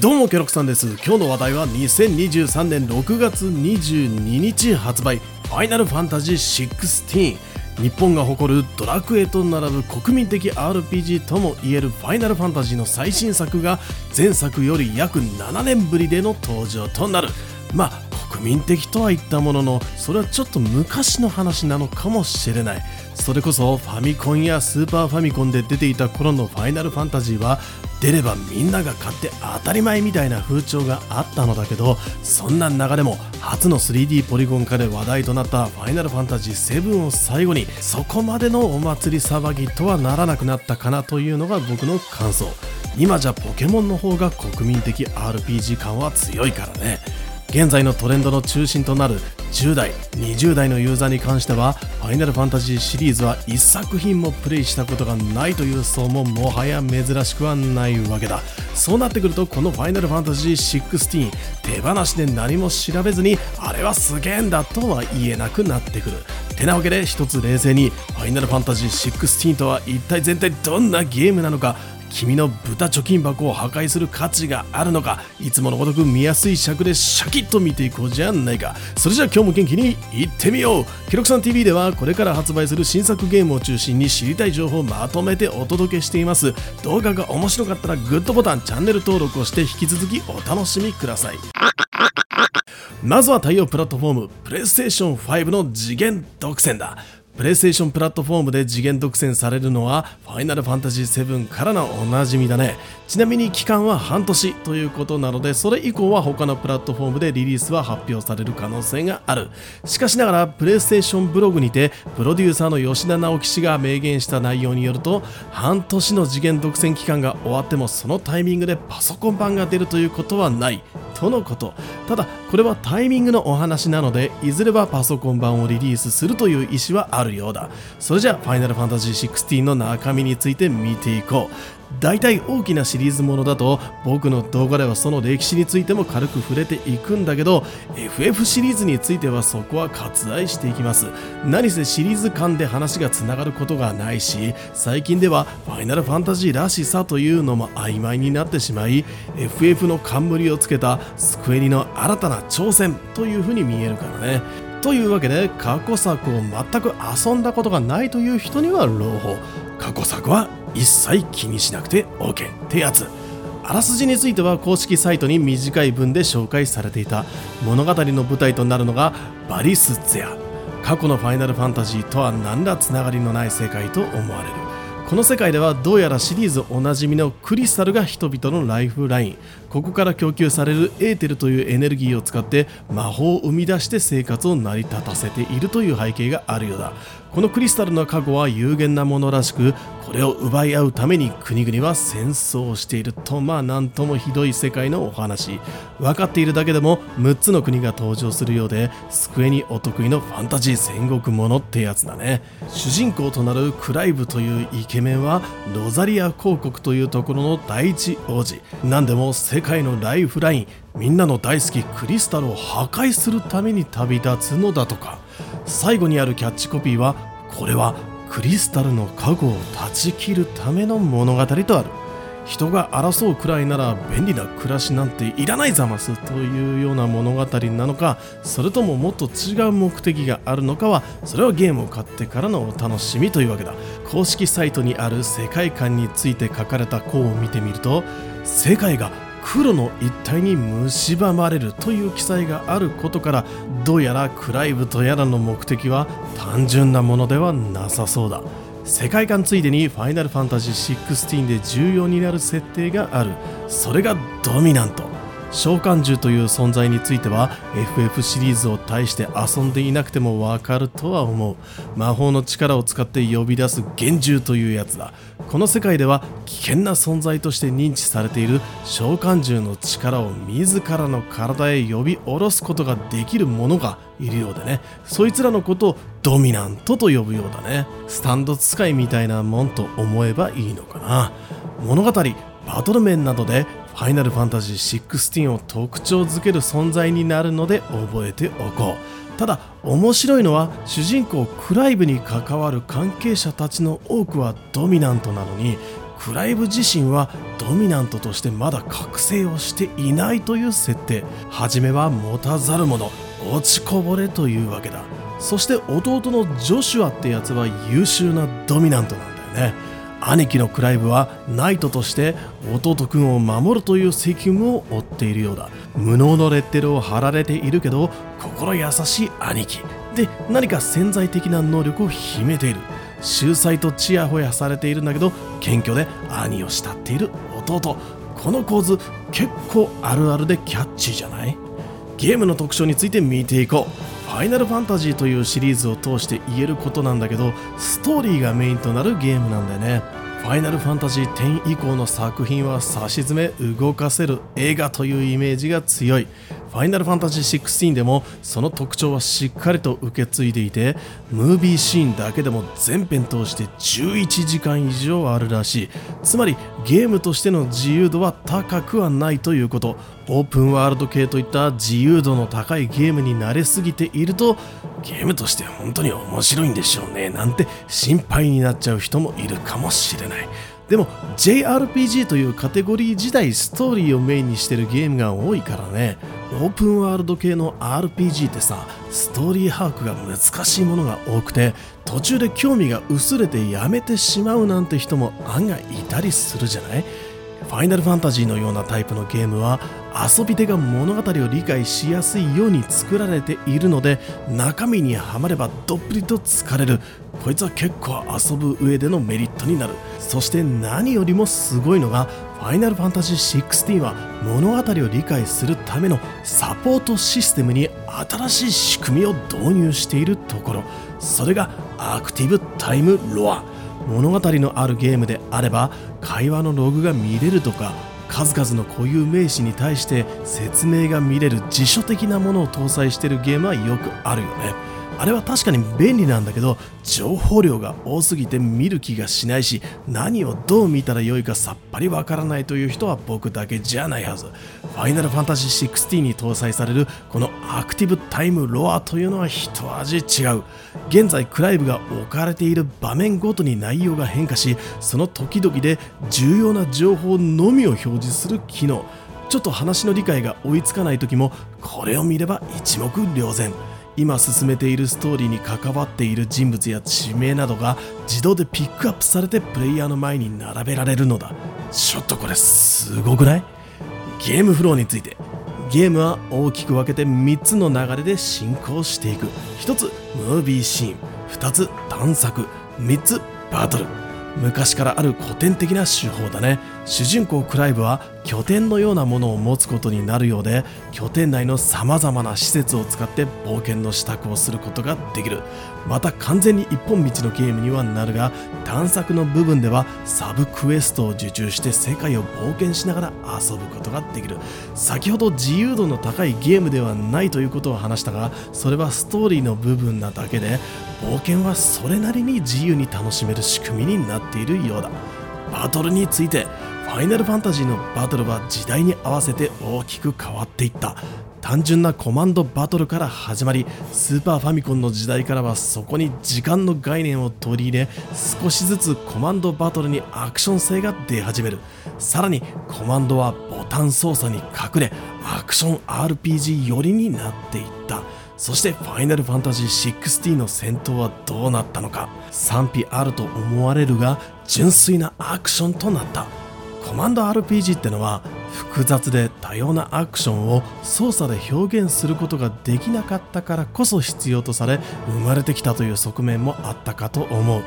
どうもケロクさんです。今日の話題は2023年6月22日発売。ファイナルファンタジー16日本が誇るドラクエと並ぶ国民的 RPG ともいえるファイナルファンタジーの最新作が前作より約7年ぶりでの登場となる。まあ国民的とは言ったもののそれはちょっと昔の話なのかもしれない。それこそファミコンやスーパーファミコンで出ていた頃のファイナルファンタジーは出ればみんなが買って当たり前みたいな風潮があったのだけどそんな中でも初の 3D ポリゴン化で話題となったファイナルファンタジー7を最後にそこまでのお祭り騒ぎとはならなくなったかなというのが僕の感想。今じゃポケモンの方が国民的 RPG 感は強いからね。現在のトレンドの中心となる10代20代のユーザーに関してはファイナルファンタジーシリーズは1作品もプレイしたことがないという層ももはや珍しくはないわけだ。そうなってくるとこのファイナルファンタジー16手放しで何も調べずにあれはすげえんだとは言えなくなってくる。てなわけで一つ冷静にファイナルファンタジー16とは一体全体どんなゲームなのか君の豚貯金箱を破壊する価値があるのかいつものごとく見やすい尺でシャキッと見ていこうじゃないか。それじゃあ今日も元気にいってみよう。ケロクさん TV ではこれから発売する新作ゲームを中心に知りたい情報をまとめてお届けしています。動画が面白かったらグッドボタンチャンネル登録をして引き続きお楽しみください。まずは対応プラットフォームプレイステーション5の次元独占だ。プレイステーションプラットフォームで次元独占されるのはファイナルファンタジー7からのおなじみだね。ちなみに期間は半年ということなのでそれ以降は他のプラットフォームでリリースは発表される可能性がある。しかしながらプレイステーションブログにてプロデューサーの吉田直樹氏が明言した内容によると半年の次元独占期間が終わってもそのタイミングでパソコン版が出るということはない。とのこと。ただこれはタイミングのお話なのでいずれはパソコン版をリリースするという意思はある。るようだ。それじゃあファイナルファンタジー16の中身について見ていこう。大体大きなシリーズものだと僕の動画ではその歴史についても軽く触れていくんだけど FF シリーズについてはそこは割愛していきます。何せシリーズ間で話がつながることがないし最近ではファイナルファンタジーらしさというのも曖昧になってしまい FF の冠をつけたスクエニの新たな挑戦というふうに見えるからね。というわけで過去作を全く遊んだことがないという人には朗報。過去作は一切気にしなくて OK ってやつ。あらすじについては公式サイトに短い文で紹介されていた。物語の舞台となるのがバリスゼア。過去のファイナルファンタジーとは何らつながりのない世界と思われる。この世界ではどうやらシリーズおなじみのクリスタルが人々のライフライン。ここから供給されるエーテルというエネルギーを使って魔法を生み出して生活を成り立たせているという背景があるようだ。このクリスタルの過去は有限なものらしくこれを奪い合うために国々は戦争をしているとまあなんともひどい世界のお話。分かっているだけでも6つの国が登場するようで机にお得意のファンタジー戦国ものってやつだね。主人公となるクライブというイケメンはロザリア公国というところの第一王子。何でも世界のライフラインみんなの大好きクリスタルを破壊するために旅立つのだとか。最後にあるキャッチコピーはこれはクリスタルの過去を断ち切るための物語とある。人が争うくらいなら便利な暮らしなんていらないざますというような物語なのかそれとももっと違う目的があるのかはそれはゲームを買ってからのお楽しみというわけだ。公式サイトにある世界観について書かれた項を見てみると世界が黒の一体に蝕まれるという記載があることからどうやらクライブとやらの目的は単純なものではなさそうだ。世界観ついでにファイナルファンタジー16で重要になる設定がある。それがドミナント。召喚獣という存在については FF シリーズを大して遊んでいなくてもわかるとは思う。魔法の力を使って呼び出す幻獣というやつだ。この世界では危険な存在として認知されている召喚獣の力を自らの体へ呼び下ろすことができる者がいるようでね。そいつらのことをドミナントと呼ぶようだね。スタンド使いみたいなもんと思えばいいのかな。物語バトル面などでファイナルファンタジー16を特徴づける存在になるので覚えておこう。ただ面白いのは主人公クライブに関わる関係者たちの多くはドミナントなのにクライブ自身はドミナントとしてまだ覚醒をしていないという設定。初めは持たざる者落ちこぼれというわけだ。そして弟のジョシュアってやつは優秀なドミナントなんだよね。兄貴のクライブはナイトとして弟くんを守るという責務を負っているようだ。無能のレッテルを貼られているけど心優しい兄貴。で何か潜在的な能力を秘めている。秀才とちやほやされているんだけど謙虚で兄を慕っている弟この構図結構あるあるでキャッチーじゃない？ゲームの特徴について見ていこう。ファイナルファンタジーというシリーズを通して言えることなんだけどストーリーがメインとなるゲームなんだよね。ファイナルファンタジー10以降の作品は差し詰め動かせる映画というイメージが強い。ファイナルファンタジー16でもその特徴はしっかりと受け継いでいてムービーシーンだけでも全編通して11時間以上あるらしい。つまりゲームとしての自由度は高くはないということ。オープンワールド系といった自由度の高いゲームに慣れすぎているとゲームとして本当に面白いんでしょうねなんて心配になっちゃう人もいるかもしれない。でも JRPG というカテゴリー自体ストーリーをメインにしてるゲームが多いからね。オープンワールド系の RPG ってさストーリー把握が難しいものが多くて途中で興味が薄れてやめてしまうなんて人も案外いたりするじゃない？ファイナルファンタジーのようなタイプのゲームは遊び手が物語を理解しやすいように作られているので中身にはまればどっぷりと疲れる。こいつは結構遊ぶ上でのメリットになる。そして何よりもすごいのがファイナルファンタジー16は物語を理解するためのサポートシステムに新しい仕組みを導入しているところ。それがアクティブタイムロア。物語のあるゲームであれば会話のログが見れるとか数々の固有名詞に対して説明が見れる辞書的なものを搭載してるゲームはよくあるよね。あれは確かに便利なんだけど情報量が多すぎて見る気がしないし何をどう見たらよいかさっぱりわからないという人は僕だけじゃないはず。ファイナルファンタジー16に搭載されるこのアクティブタイムロアというのは一味違う現在クライブが置かれている場面ごとに内容が変化しその時々で重要な情報のみを表示する機能。ちょっと話の理解が追いつかない時もこれを見れば一目瞭然。今進めているストーリーに関わっている人物や地名などが自動でピックアップされてプレイヤーの前に並べられるのだ。ちょっとこれすごくない？ゲームフローについて。ゲームは大きく分けて3つの流れで進行していく。1つムービーシーン。2つ探索。3つバトル。昔からある古典的な手法だね。主人公クライブは拠点のようなものを持つことになるようで拠点内のさまざまな施設を使って冒険の支度をすることができる。また完全に一本道のゲームにはなるが探索の部分ではサブクエストを受注して世界を冒険しながら遊ぶことができる。先ほど自由度の高いゲームではないということを話したがそれはストーリーの部分なだけで冒険はそれなりに自由に楽しめる仕組みになっているようだ。バトルについてファイナルファンタジーのバトルは時代に合わせて大きく変わっていった。単純なコマンドバトルから始まりスーパーファミコンの時代からはそこに時間の概念を取り入れ少しずつコマンドバトルにアクション性が出始める。さらにコマンドはボタン操作に隠れアクション RPG 寄りになっていった。そしてファイナルファンタジー16の戦闘はどうなったのか。賛否あると思われるが純粋なアクションとなった。コマンド RPG ってのは複雑で多様なアクションを操作で表現することができなかったからこそ必要とされ生まれてきたという側面もあったかと思う。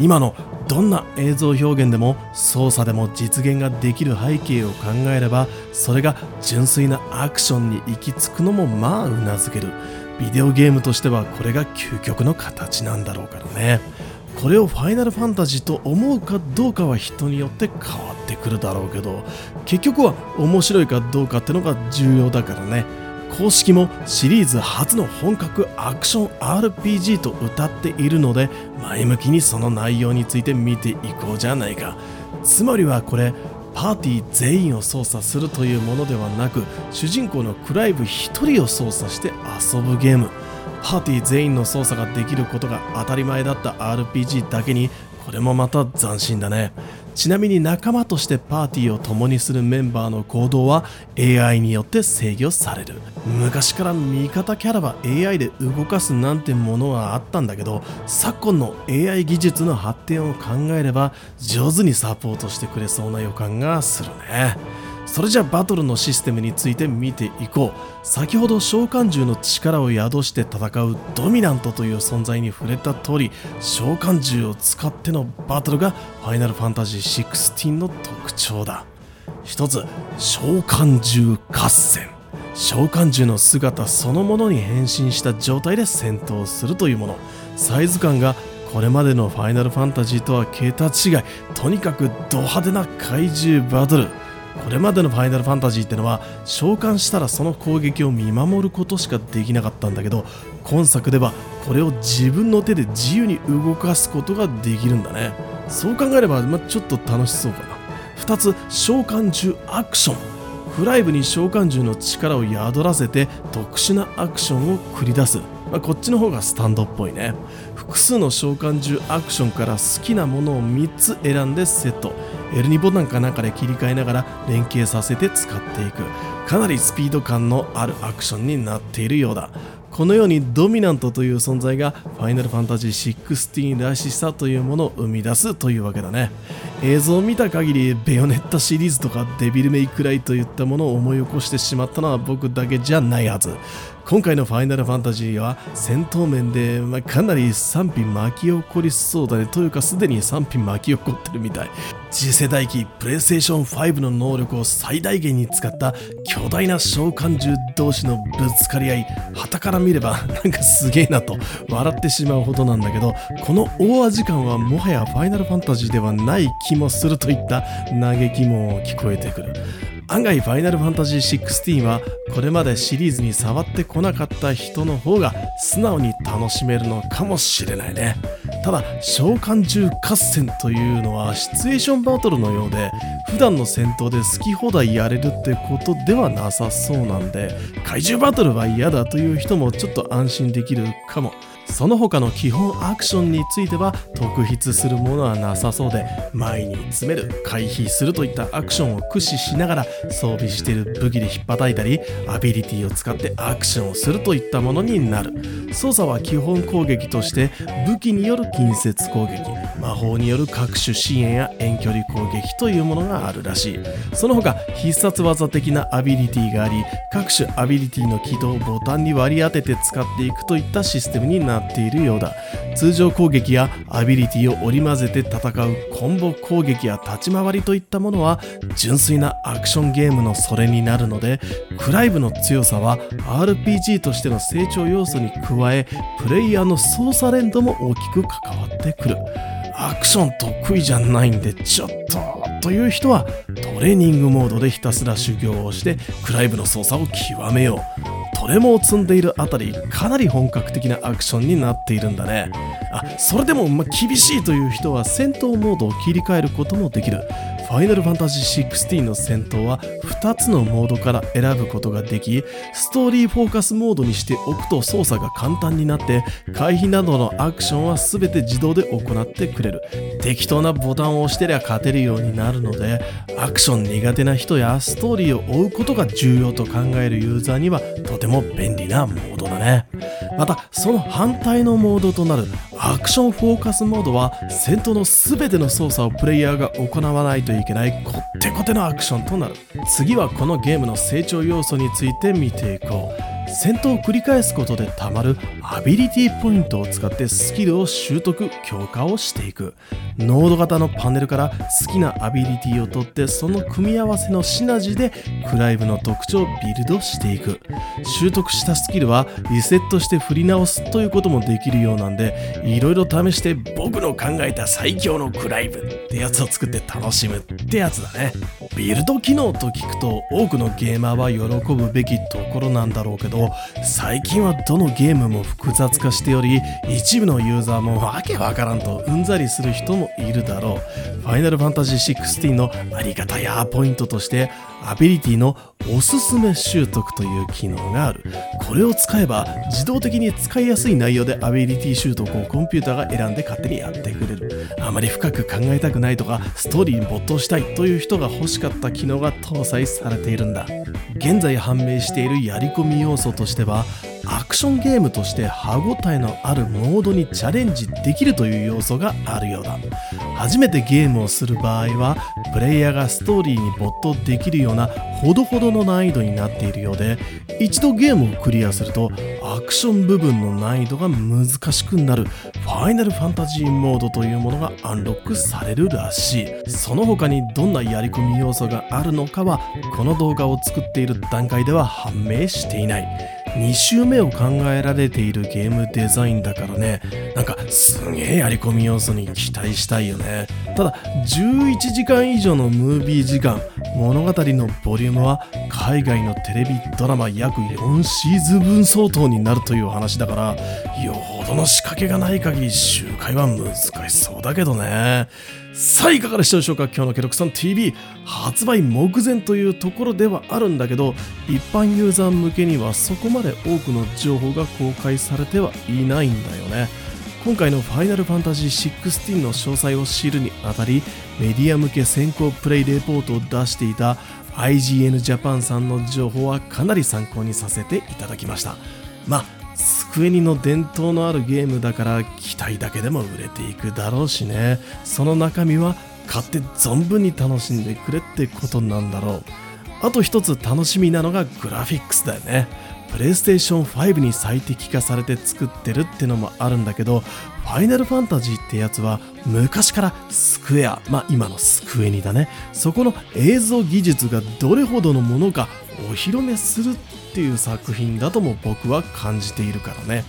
今のどんな映像表現でも操作でも実現ができる背景を考えればそれが純粋なアクションに行き着くのもまあうなずける。ビデオゲームとしてはこれが究極の形なんだろうからね。これをファイナルファンタジーと思うかどうかは人によって変わってくるだろうけど結局は面白いかどうかってのが重要だからね。公式もシリーズ初の本格アクション RPG と歌っているので前向きにその内容について見ていこうじゃないか。つまりはこれパーティー全員を操作するというものではなく主人公のクライブ1人を操作して遊ぶゲーム。パーティー全員の操作ができることが当たり前だった RPG だけにこれもまた斬新だね。ちなみに仲間としてパーティーを共にするメンバーの行動は AI によって制御される。昔から味方キャラは AI で動かすなんてものはあったんだけど昨今の AI 技術の発展を考えれば上手にサポートしてくれそうな予感がするね。それじゃあバトルのシステムについて見ていこう。先ほど召喚獣の力を宿して戦うドミナントという存在に触れた通り召喚獣を使ってのバトルがファイナルファンタジー16の特徴だ。一つ召喚獣合戦。召喚獣の姿そのものに変身した状態で戦闘するというもの。サイズ感がこれまでのファイナルファンタジーとは桁違い。とにかくド派手な怪獣バトル。これまでのファイナルファンタジーってのは召喚したらその攻撃を見守ることしかできなかったんだけど今作ではこれを自分の手で自由に動かすことができるんだね。そう考えれば、ま、ちょっと楽しそうかな。2つ召喚獣アクション。フライブに召喚獣の力を宿らせて特殊なアクションを繰り出す、まあ、こっちの方がスタンドっぽいね。複数の召喚獣アクションから好きなものを3つ選んでセット。L2 ボタンかなんかで切り替えながら連携させて使っていく。かなりスピード感のあるアクションになっているようだ。このようにドミナントという存在がファイナルファンタジー16らしさというものを生み出すというわけだね。映像を見た限りベヨネッタシリーズとかデビルメイクライといったものを思い起こしてしまったのは僕だけじゃないはず。今回のファイナルファンタジーは戦闘面で、まあ、かなり賛否巻き起こりそうだね。というかすでに賛否巻き起こってるみたい。次世代機プレイステーション5の能力を最大限に使った巨大な召喚獣同士のぶつかり合い旗から見ればなんかすげえなと笑ってしまうほどなんだけどこの大味感はもはやファイナルファンタジーではない気もするといった嘆きも聞こえてくる。案外ファイナルファンタジー16はこれまでシリーズに触ってこなかった人の方が素直に楽しめるのかもしれないね。ただ召喚獣合戦というのはシチュエーションバトルのようで普段の戦闘で好き放題やれるってことではなさそうなんで怪獣バトルは嫌だという人もちょっと安心できるかも。その他の基本アクションについては特筆するものはなさそうで前に詰める回避するといったアクションを駆使しながら装備している武器で引っ叩いたりアビリティを使ってアクションをするといったものになる。操作は基本攻撃として武器による近接攻撃。魔法による各種支援や遠距離攻撃というものがあるらしい。その他必殺技的なアビリティがあり各種アビリティの起動をボタンに割り当てて使っていくといったシステムになっているようだ。通常攻撃やアビリティを織り交ぜて戦うコンボ攻撃や立ち回りといったものは純粋なアクションゲームのそれになるのでクライブの強さは RPG としての成長要素に加えプレイヤーの操作連動も大きく関わってくる。アクション得意じゃないんでちょっとという人はトレーニングモードでひたすら修行をしてクライブの操作を極めよう。トレモを積んでいるあたりかなり本格的なアクションになっているんだね。あそれでもま厳しいという人は戦闘モードを切り替えることもできる。ファイナルファンタジー16の戦闘は2つのモードから選ぶことができストーリーフォーカスモードにしておくと操作が簡単になって回避などのアクションは全て自動で行ってくれる。適当なボタンを押してりゃ勝てるようになるのでアクション苦手な人やストーリーを追うことが重要と考えるユーザーにはとても便利なモードだね。またその反対のモードとなるアクションフォーカスモードは戦闘の全ての操作をプレイヤーが行わないといけないこってこてのアクションとなる。次はこのゲームの成長要素について見ていこう。戦闘を繰り返すことでたまるアビリティポイントを使ってスキルを習得強化をしていく。ノード型のパネルから好きなアビリティを取ってその組み合わせのシナジーでクライブの特徴をビルドしていく。習得したスキルはリセットして振り直すということもできるようなんでいろいろ試して僕の考えた最強のクライブってやつを作って楽しむってやつだね。ビルド機能と聞くと多くのゲーマーは喜ぶべきところなんだろうけど最近はどのゲームも複雑化しており一部のユーザーもわけわからんとうんざりする人もいるだろう。ファイナルファンタジー16のありがたやポイントとしてアビリティのおすすめ習得という機能がある。これを使えば自動的に使いやすい内容でアビリティ習得をコンピューターが選んで勝手にやってくれる。あまり深く考えたくないとかストーリーに没頭したいという人が欲しかった機能が搭載されているんだ。現在判明しているやり込み要素としてはアクションゲームとして歯ごたえのあるモードにチャレンジできるという要素があるようだ。初めてゲームをする場合はプレイヤーがストーリーに没頭できるようなほどほどの難易度になっているようで一度ゲームをクリアするとアクション部分の難易度が難しくなる。ファイナルファンタジーモードというものがアンロックされるらしい。その他にどんなやり込み要素があるのかはこの動画を作っている段階では判明していない。2周目を考えられているゲームデザインだからね。なんかすげえやり込み要素に期待したいよね。ただ11時間以上のムービー時間物語のボリュームは海外のテレビドラマ約4シーズン分相当になるという話だからよほどの仕掛けがない限り周回は難しそうだけどね。さあいかがでしたでしょうか？今日のケロクさん TV 発売目前というところではあるんだけど一般ユーザー向けにはそこまで多くの情報が公開されてはいないんだよね。今回のファイナルファンタジー16の詳細を知るにあたりメディア向け先行プレイレポートを出していた IGN Japan さんの情報はかなり参考にさせていただきました。まあスクエニの伝統のあるゲームだから期待だけでも売れていくだろうしね。その中身は買って存分に楽しんでくれってことなんだろう。あと一つ楽しみなのがグラフィックスだよね。プレイステーション5に最適化されて作ってるってのもあるんだけどファイナルファンタジーってやつは昔からスクエア。まあ今のスクエニだね。そこの映像技術がどれほどのものかお披露目するっていう作品だとも僕は感じているからね。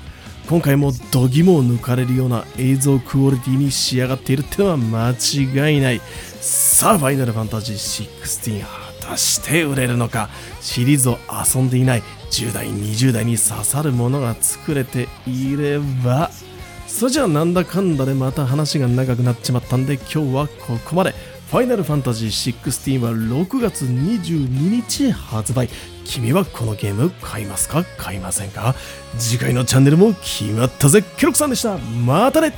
今回も度肝を抜かれるような映像クオリティに仕上がっているってのは間違いない。さあファイナルファンタジー16果たして売れるのか？シリーズを遊んでいない10代20代に刺さるものが作れていれば。それじゃあなんだかんだでまた話が長くなっちまったんで今日はここまで。ファイナルファンタジー16は6月22日発売。君はこのゲーム買いますか？買いませんか？次回のチャンネルも決まったぜ。ケロクさんでした。またね。